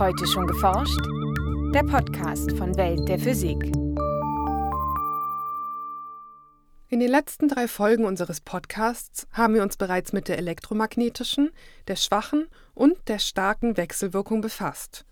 Heute schon geforscht? Der Podcast von Welt der Physik. In den letzten drei Folgen unseres Podcasts haben wir uns bereits mit der elektromagnetischen, der schwachen und der starken Wechselwirkung befasst.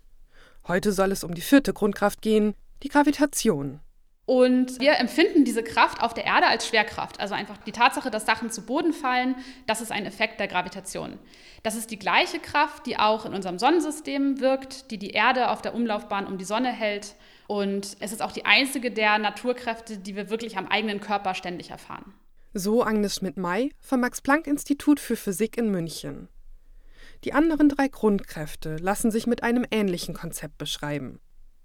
Heute soll es um die vierte Grundkraft gehen, die Gravitation. Und wir empfinden diese Kraft auf der Erde als Schwerkraft. Also einfach die Tatsache, dass Sachen zu Boden fallen, das ist ein Effekt der Gravitation. Das ist die gleiche Kraft, die auch in unserem Sonnensystem wirkt, die die Erde auf der Umlaufbahn um die Sonne hält. Und es ist auch die einzige der Naturkräfte, die wir wirklich am eigenen Körper ständig erfahren. So Agnes Schmidt-May vom Max-Planck-Institut für Physik in München. Die anderen drei Grundkräfte lassen sich mit einem ähnlichen Konzept beschreiben.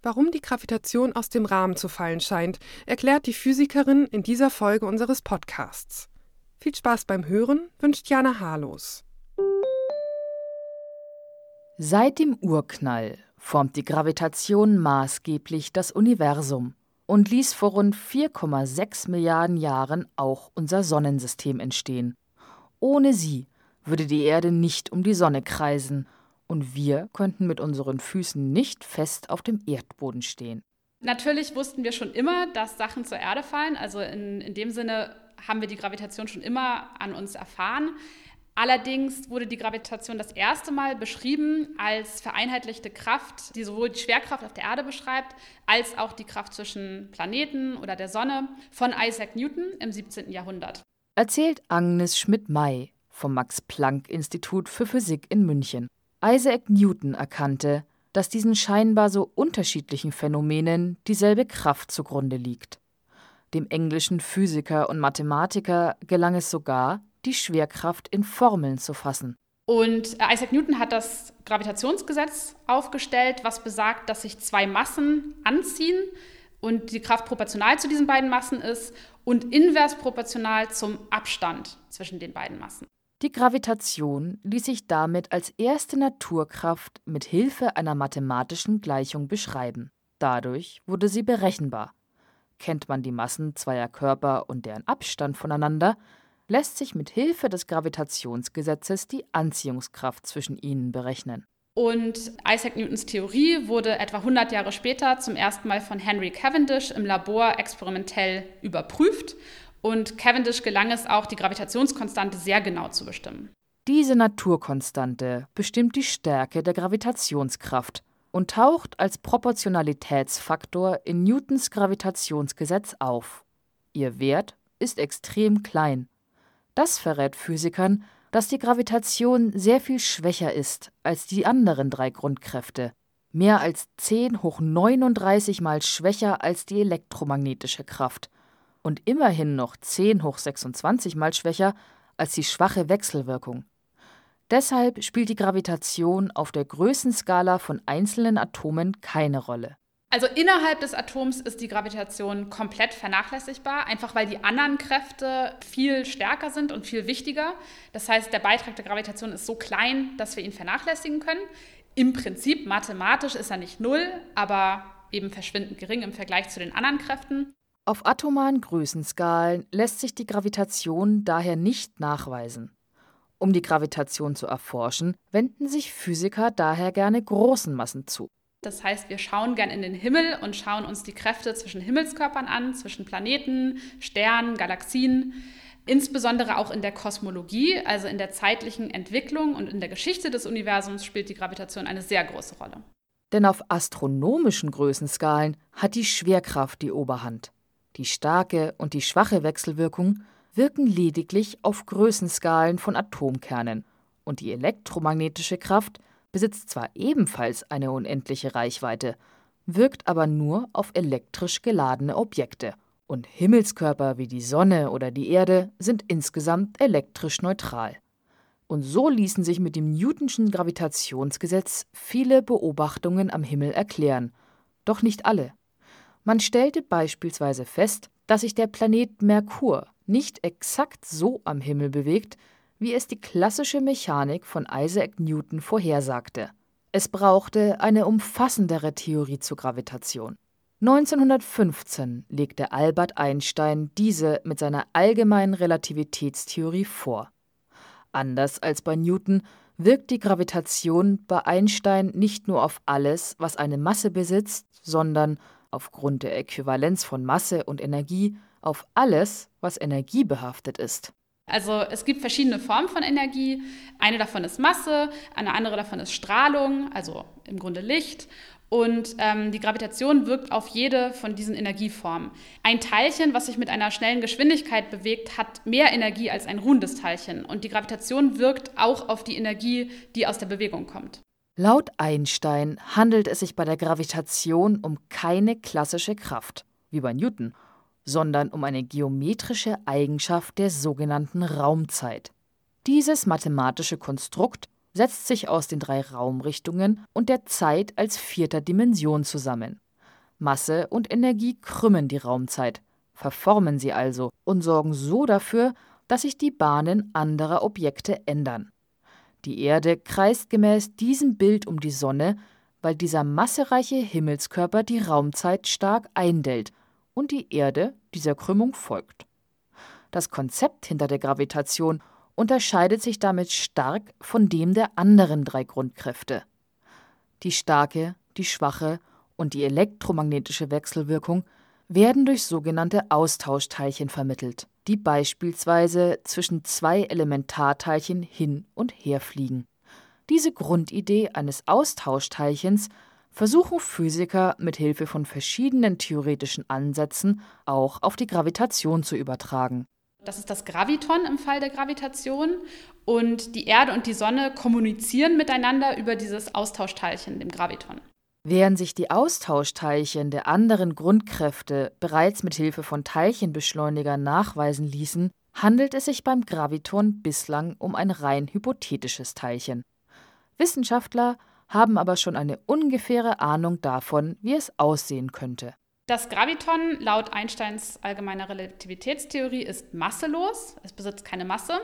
Warum die Gravitation aus dem Rahmen zu fallen scheint, erklärt die Physikerin in dieser Folge unseres Podcasts. Viel Spaß beim Hören wünscht Jana Harlos. Seit dem Urknall formt die Gravitation maßgeblich das Universum und ließ vor rund 4,6 Milliarden Jahren auch unser Sonnensystem entstehen. Ohne sie würde die Erde nicht um die Sonne kreisen und wir könnten mit unseren Füßen nicht fest auf dem Erdboden stehen. Natürlich wussten wir schon immer, dass Sachen zur Erde fallen. Also in, in dem Sinne haben wir die Gravitation schon immer an uns erfahren. Allerdings wurde die Gravitation das erste Mal beschrieben als vereinheitlichte Kraft, die sowohl die Schwerkraft auf der Erde beschreibt, als auch die Kraft zwischen Planeten oder der Sonne von Isaac Newton im 17. Jahrhundert. Erzählt Agnes Schmidt-May vom Max-Planck-Institut für Physik in München. Isaac Newton erkannte, dass diesen scheinbar so unterschiedlichen Phänomenen dieselbe Kraft zugrunde liegt. Dem englischen Physiker und Mathematiker gelang es sogar, die Schwerkraft in Formeln zu fassen. Und äh, Isaac Newton hat das Gravitationsgesetz aufgestellt, was besagt, dass sich zwei Massen anziehen und die Kraft proportional zu diesen beiden Massen ist und invers proportional zum Abstand zwischen den beiden Massen. Die Gravitation ließ sich damit als erste Naturkraft mit Hilfe einer mathematischen Gleichung beschreiben. Dadurch wurde sie berechenbar. Kennt man die Massen zweier Körper und deren Abstand voneinander, lässt sich mit Hilfe des Gravitationsgesetzes die Anziehungskraft zwischen ihnen berechnen. Und Isaac Newtons Theorie wurde etwa 100 Jahre später zum ersten Mal von Henry Cavendish im Labor experimentell überprüft und Cavendish gelang es auch, die Gravitationskonstante sehr genau zu bestimmen. Diese Naturkonstante bestimmt die Stärke der Gravitationskraft und taucht als Proportionalitätsfaktor in Newtons Gravitationsgesetz auf. Ihr Wert ist extrem klein. Das verrät Physikern, dass die Gravitation sehr viel schwächer ist als die anderen drei Grundkräfte, mehr als 10 hoch 39 mal schwächer als die elektromagnetische Kraft und immerhin noch 10 hoch 26 mal schwächer als die schwache Wechselwirkung. Deshalb spielt die Gravitation auf der Größenskala von einzelnen Atomen keine Rolle. Also innerhalb des Atoms ist die Gravitation komplett vernachlässigbar, einfach weil die anderen Kräfte viel stärker sind und viel wichtiger. Das heißt, der Beitrag der Gravitation ist so klein, dass wir ihn vernachlässigen können. Im Prinzip, mathematisch ist er nicht null, aber eben verschwindend gering im Vergleich zu den anderen Kräften. Auf atomaren Größenskalen lässt sich die Gravitation daher nicht nachweisen. Um die Gravitation zu erforschen, wenden sich Physiker daher gerne großen Massen zu. Das heißt, wir schauen gern in den Himmel und schauen uns die Kräfte zwischen Himmelskörpern an, zwischen Planeten, Sternen, Galaxien. Insbesondere auch in der Kosmologie, also in der zeitlichen Entwicklung und in der Geschichte des Universums, spielt die Gravitation eine sehr große Rolle. Denn auf astronomischen Größenskalen hat die Schwerkraft die Oberhand. Die starke und die schwache Wechselwirkung wirken lediglich auf Größenskalen von Atomkernen, und die elektromagnetische Kraft besitzt zwar ebenfalls eine unendliche Reichweite, wirkt aber nur auf elektrisch geladene Objekte, und Himmelskörper wie die Sonne oder die Erde sind insgesamt elektrisch neutral. Und so ließen sich mit dem Newtonschen Gravitationsgesetz viele Beobachtungen am Himmel erklären, doch nicht alle. Man stellte beispielsweise fest, dass sich der Planet Merkur nicht exakt so am Himmel bewegt, wie es die klassische Mechanik von Isaac Newton vorhersagte. Es brauchte eine umfassendere Theorie zur Gravitation. 1915 legte Albert Einstein diese mit seiner allgemeinen Relativitätstheorie vor. Anders als bei Newton wirkt die Gravitation bei Einstein nicht nur auf alles, was eine Masse besitzt, sondern aufgrund der Äquivalenz von Masse und Energie auf alles, was energiebehaftet ist. Also es gibt verschiedene Formen von Energie. Eine davon ist Masse, eine andere davon ist Strahlung, also im Grunde Licht. Und ähm, die Gravitation wirkt auf jede von diesen Energieformen. Ein Teilchen, was sich mit einer schnellen Geschwindigkeit bewegt, hat mehr Energie als ein ruhendes Teilchen. Und die Gravitation wirkt auch auf die Energie, die aus der Bewegung kommt. Laut Einstein handelt es sich bei der Gravitation um keine klassische Kraft, wie bei Newton, sondern um eine geometrische Eigenschaft der sogenannten Raumzeit. Dieses mathematische Konstrukt setzt sich aus den drei Raumrichtungen und der Zeit als vierter Dimension zusammen. Masse und Energie krümmen die Raumzeit, verformen sie also und sorgen so dafür, dass sich die Bahnen anderer Objekte ändern. Die Erde kreist gemäß diesem Bild um die Sonne, weil dieser massereiche Himmelskörper die Raumzeit stark eindellt und die Erde dieser Krümmung folgt. Das Konzept hinter der Gravitation unterscheidet sich damit stark von dem der anderen drei Grundkräfte. Die starke, die schwache und die elektromagnetische Wechselwirkung werden durch sogenannte Austauschteilchen vermittelt die beispielsweise zwischen zwei Elementarteilchen hin und her fliegen. Diese Grundidee eines Austauschteilchens versuchen Physiker mit Hilfe von verschiedenen theoretischen Ansätzen auch auf die Gravitation zu übertragen. Das ist das Graviton im Fall der Gravitation. Und die Erde und die Sonne kommunizieren miteinander über dieses Austauschteilchen, dem Graviton. Während sich die Austauschteilchen der anderen Grundkräfte bereits mit Hilfe von Teilchenbeschleunigern nachweisen ließen, handelt es sich beim Graviton bislang um ein rein hypothetisches Teilchen. Wissenschaftler haben aber schon eine ungefähre Ahnung davon, wie es aussehen könnte. Das Graviton laut Einsteins allgemeiner Relativitätstheorie ist masselos, es besitzt keine Masse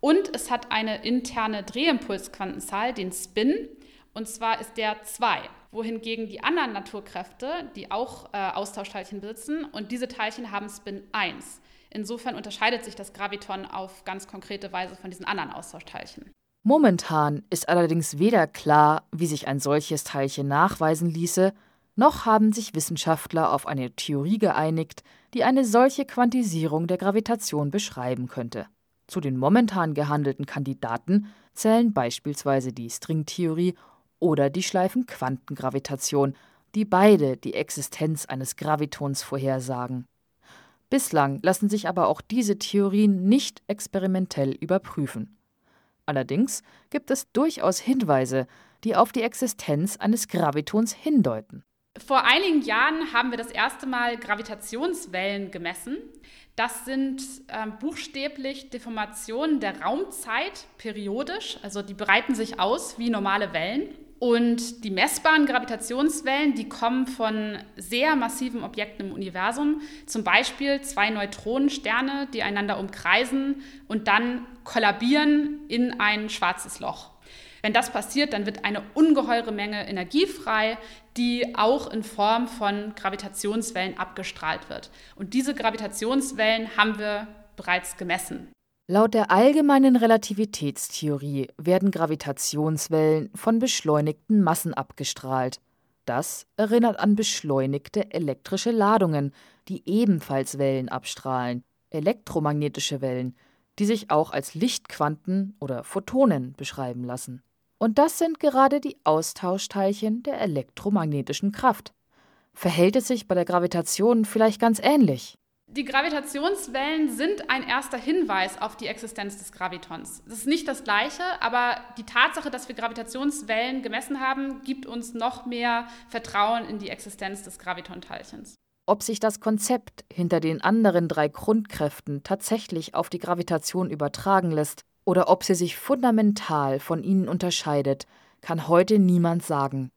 und es hat eine interne Drehimpulsquantenzahl, den Spin, und zwar ist der 2 wohingegen die anderen Naturkräfte, die auch äh, Austauschteilchen besitzen, und diese Teilchen haben Spin 1. Insofern unterscheidet sich das Graviton auf ganz konkrete Weise von diesen anderen Austauschteilchen. Momentan ist allerdings weder klar, wie sich ein solches Teilchen nachweisen ließe, noch haben sich Wissenschaftler auf eine Theorie geeinigt, die eine solche Quantisierung der Gravitation beschreiben könnte. Zu den momentan gehandelten Kandidaten zählen beispielsweise die Stringtheorie oder die Schleifenquantengravitation, die beide die Existenz eines Gravitons vorhersagen. Bislang lassen sich aber auch diese Theorien nicht experimentell überprüfen. Allerdings gibt es durchaus Hinweise, die auf die Existenz eines Gravitons hindeuten. Vor einigen Jahren haben wir das erste Mal Gravitationswellen gemessen. Das sind äh, buchstäblich Deformationen der Raumzeit periodisch, also die breiten sich aus wie normale Wellen. Und die messbaren Gravitationswellen, die kommen von sehr massiven Objekten im Universum, zum Beispiel zwei Neutronensterne, die einander umkreisen und dann kollabieren in ein schwarzes Loch. Wenn das passiert, dann wird eine ungeheure Menge Energie frei, die auch in Form von Gravitationswellen abgestrahlt wird. Und diese Gravitationswellen haben wir bereits gemessen. Laut der allgemeinen Relativitätstheorie werden Gravitationswellen von beschleunigten Massen abgestrahlt. Das erinnert an beschleunigte elektrische Ladungen, die ebenfalls Wellen abstrahlen, elektromagnetische Wellen, die sich auch als Lichtquanten oder Photonen beschreiben lassen. Und das sind gerade die Austauschteilchen der elektromagnetischen Kraft. Verhält es sich bei der Gravitation vielleicht ganz ähnlich? Die Gravitationswellen sind ein erster Hinweis auf die Existenz des Gravitons. Das ist nicht das Gleiche, aber die Tatsache, dass wir Gravitationswellen gemessen haben, gibt uns noch mehr Vertrauen in die Existenz des Gravitonteilchens. Ob sich das Konzept hinter den anderen drei Grundkräften tatsächlich auf die Gravitation übertragen lässt oder ob sie sich fundamental von ihnen unterscheidet, kann heute niemand sagen.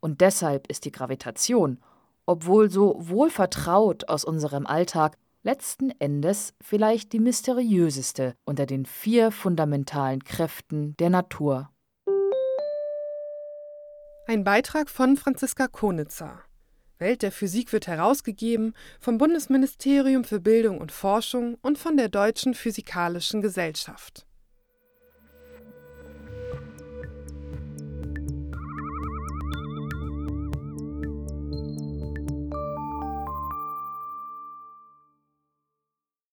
Und deshalb ist die Gravitation obwohl so wohl vertraut aus unserem Alltag, letzten Endes vielleicht die mysteriöseste unter den vier fundamentalen Kräften der Natur. Ein Beitrag von Franziska Konitzer. Welt der Physik wird herausgegeben vom Bundesministerium für Bildung und Forschung und von der Deutschen Physikalischen Gesellschaft.